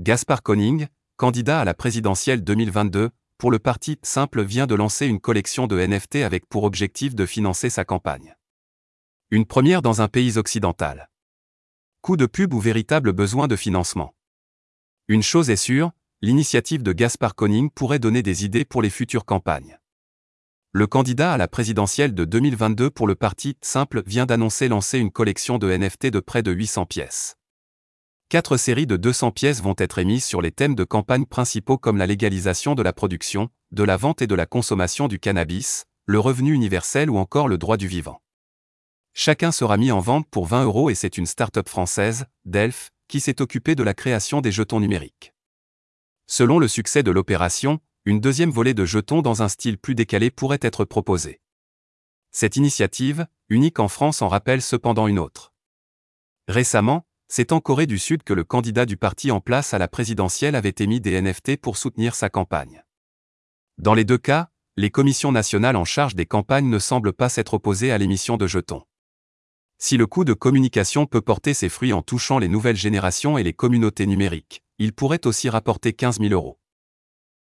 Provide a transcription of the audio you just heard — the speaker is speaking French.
Gaspard Koenig, candidat à la présidentielle 2022, pour le parti Simple vient de lancer une collection de NFT avec pour objectif de financer sa campagne. Une première dans un pays occidental. Coup de pub ou véritable besoin de financement Une chose est sûre, l'initiative de Gaspard Koenig pourrait donner des idées pour les futures campagnes. Le candidat à la présidentielle de 2022 pour le parti Simple vient d'annoncer lancer une collection de NFT de près de 800 pièces. Quatre séries de 200 pièces vont être émises sur les thèmes de campagne principaux comme la légalisation de la production, de la vente et de la consommation du cannabis, le revenu universel ou encore le droit du vivant. Chacun sera mis en vente pour 20 euros et c'est une start-up française, Delph, qui s'est occupée de la création des jetons numériques. Selon le succès de l'opération, une deuxième volée de jetons dans un style plus décalé pourrait être proposée. Cette initiative, unique en France en rappelle cependant une autre. Récemment, c'est en Corée du Sud que le candidat du parti en place à la présidentielle avait émis des NFT pour soutenir sa campagne. Dans les deux cas, les commissions nationales en charge des campagnes ne semblent pas s'être opposées à l'émission de jetons. Si le coût de communication peut porter ses fruits en touchant les nouvelles générations et les communautés numériques, il pourrait aussi rapporter 15 000 euros.